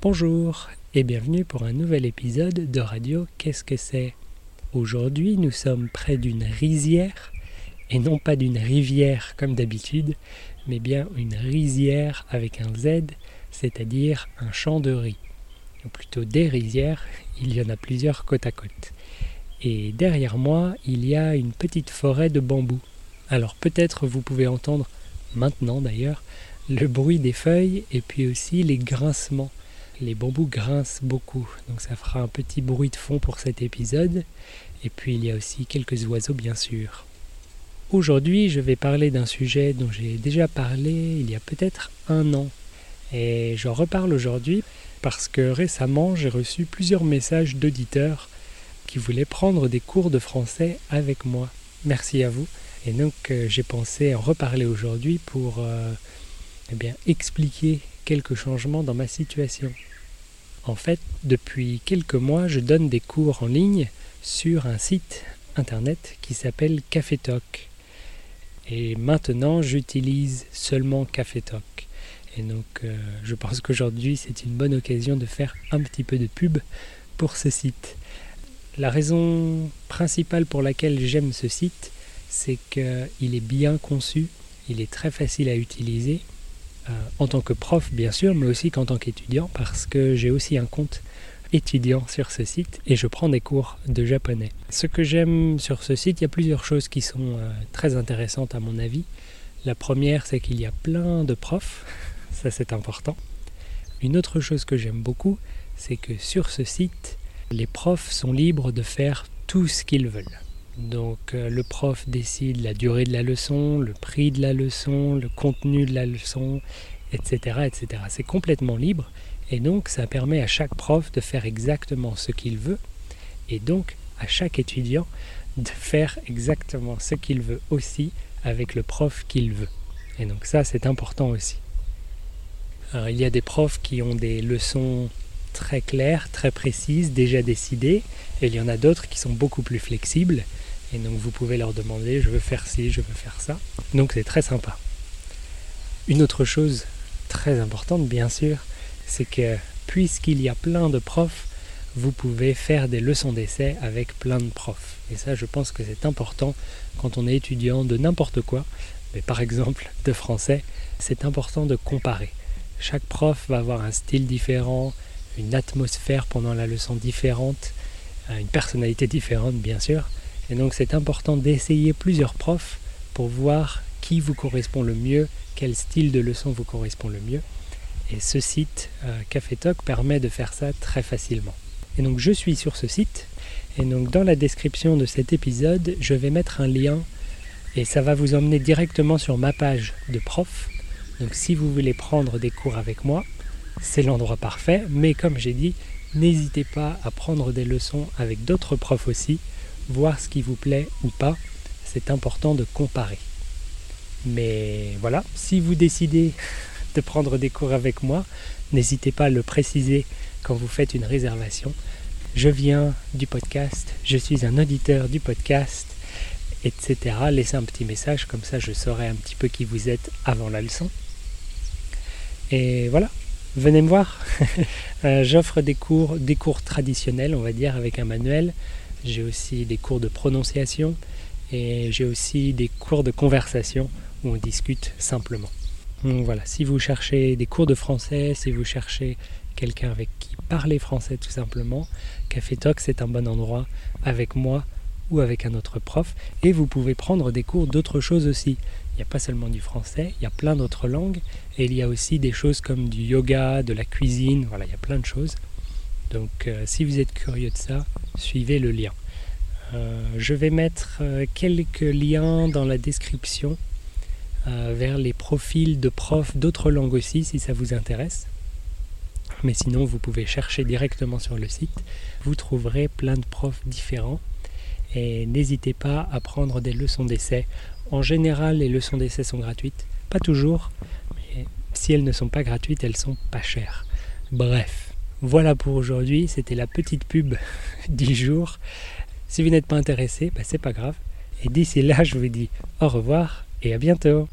Bonjour et bienvenue pour un nouvel épisode de Radio Qu'est-ce que c'est? Aujourd'hui nous sommes près d'une rizière et non pas d'une rivière comme d'habitude, mais bien une rizière avec un Z, c'est-à-dire un champ de riz. Ou plutôt des rizières, il y en a plusieurs côte à côte. Et derrière moi, il y a une petite forêt de bambous. Alors peut-être vous pouvez entendre, maintenant d'ailleurs, le bruit des feuilles et puis aussi les grincements les bambous grincent beaucoup, donc ça fera un petit bruit de fond pour cet épisode. Et puis il y a aussi quelques oiseaux bien sûr. Aujourd'hui je vais parler d'un sujet dont j'ai déjà parlé il y a peut-être un an. Et j'en reparle aujourd'hui parce que récemment j'ai reçu plusieurs messages d'auditeurs qui voulaient prendre des cours de français avec moi. Merci à vous. Et donc euh, j'ai pensé en reparler aujourd'hui pour euh, eh bien, expliquer quelques changements dans ma situation. En fait, depuis quelques mois, je donne des cours en ligne sur un site internet qui s'appelle CaféTalk. Et maintenant, j'utilise seulement CaféTalk. Et donc, euh, je pense qu'aujourd'hui, c'est une bonne occasion de faire un petit peu de pub pour ce site. La raison principale pour laquelle j'aime ce site, c'est qu'il est bien conçu, il est très facile à utiliser, euh, en tant que prof bien sûr, mais aussi qu'en tant qu'étudiant, parce que j'ai aussi un compte étudiant sur ce site et je prends des cours de japonais. Ce que j'aime sur ce site, il y a plusieurs choses qui sont euh, très intéressantes à mon avis. La première, c'est qu'il y a plein de profs, ça c'est important. Une autre chose que j'aime beaucoup, c'est que sur ce site, les profs sont libres de faire tout ce qu'ils veulent. Donc euh, le prof décide la durée de la leçon, le prix de la leçon, le contenu de la leçon, etc. etc. C'est complètement libre et donc ça permet à chaque prof de faire exactement ce qu'il veut et donc à chaque étudiant de faire exactement ce qu'il veut aussi avec le prof qu'il veut. Et donc ça c'est important aussi. Il y a des profs qui ont des leçons très claires, très précises, déjà décidées, et il y en a d'autres qui sont beaucoup plus flexibles et donc vous pouvez leur demander je veux faire ci, je veux faire ça. Donc c'est très sympa. Une autre chose très importante bien sûr, c'est que puisqu'il y a plein de profs, vous pouvez faire des leçons d'essai avec plein de profs. Et ça je pense que c'est important quand on est étudiant de n'importe quoi, mais par exemple de français, c'est important de comparer. Chaque prof va avoir un style différent, une atmosphère pendant la leçon différente, une personnalité différente bien sûr. Et donc c'est important d'essayer plusieurs profs pour voir qui vous correspond le mieux, quel style de leçon vous correspond le mieux. Et ce site euh, Café Talk permet de faire ça très facilement. Et donc je suis sur ce site. Et donc dans la description de cet épisode, je vais mettre un lien et ça va vous emmener directement sur ma page de prof. Donc si vous voulez prendre des cours avec moi, c'est l'endroit parfait. Mais comme j'ai dit, n'hésitez pas à prendre des leçons avec d'autres profs aussi voir ce qui vous plaît ou pas. C'est important de comparer. Mais voilà, si vous décidez de prendre des cours avec moi, n'hésitez pas à le préciser quand vous faites une réservation. Je viens du podcast, je suis un auditeur du podcast, etc. Laissez un petit message, comme ça je saurai un petit peu qui vous êtes avant la leçon. Et voilà, venez me voir. Euh, j'offre des cours, des cours traditionnels, on va dire, avec un manuel, j'ai aussi des cours de prononciation et j'ai aussi des cours de conversation où on discute simplement. Donc voilà, si vous cherchez des cours de français, si vous cherchez quelqu'un avec qui parler français tout simplement, Café Talk c'est un bon endroit avec moi ou avec un autre prof. Et vous pouvez prendre des cours d'autres choses aussi. Il n'y a pas seulement du français, il y a plein d'autres langues. Et il y a aussi des choses comme du yoga, de la cuisine, voilà, il y a plein de choses. Donc euh, si vous êtes curieux de ça, suivez le lien. Euh, je vais mettre euh, quelques liens dans la description vers les profils de profs d'autres langues aussi si ça vous intéresse. Mais sinon, vous pouvez chercher directement sur le site. Vous trouverez plein de profs différents. Et n'hésitez pas à prendre des leçons d'essai. En général, les leçons d'essai sont gratuites. Pas toujours, mais si elles ne sont pas gratuites, elles sont pas chères. Bref, voilà pour aujourd'hui, c'était la petite pub du jour. Si vous n'êtes pas intéressé, bah, c'est pas grave. Et d'ici là, je vous dis au revoir et à bientôt.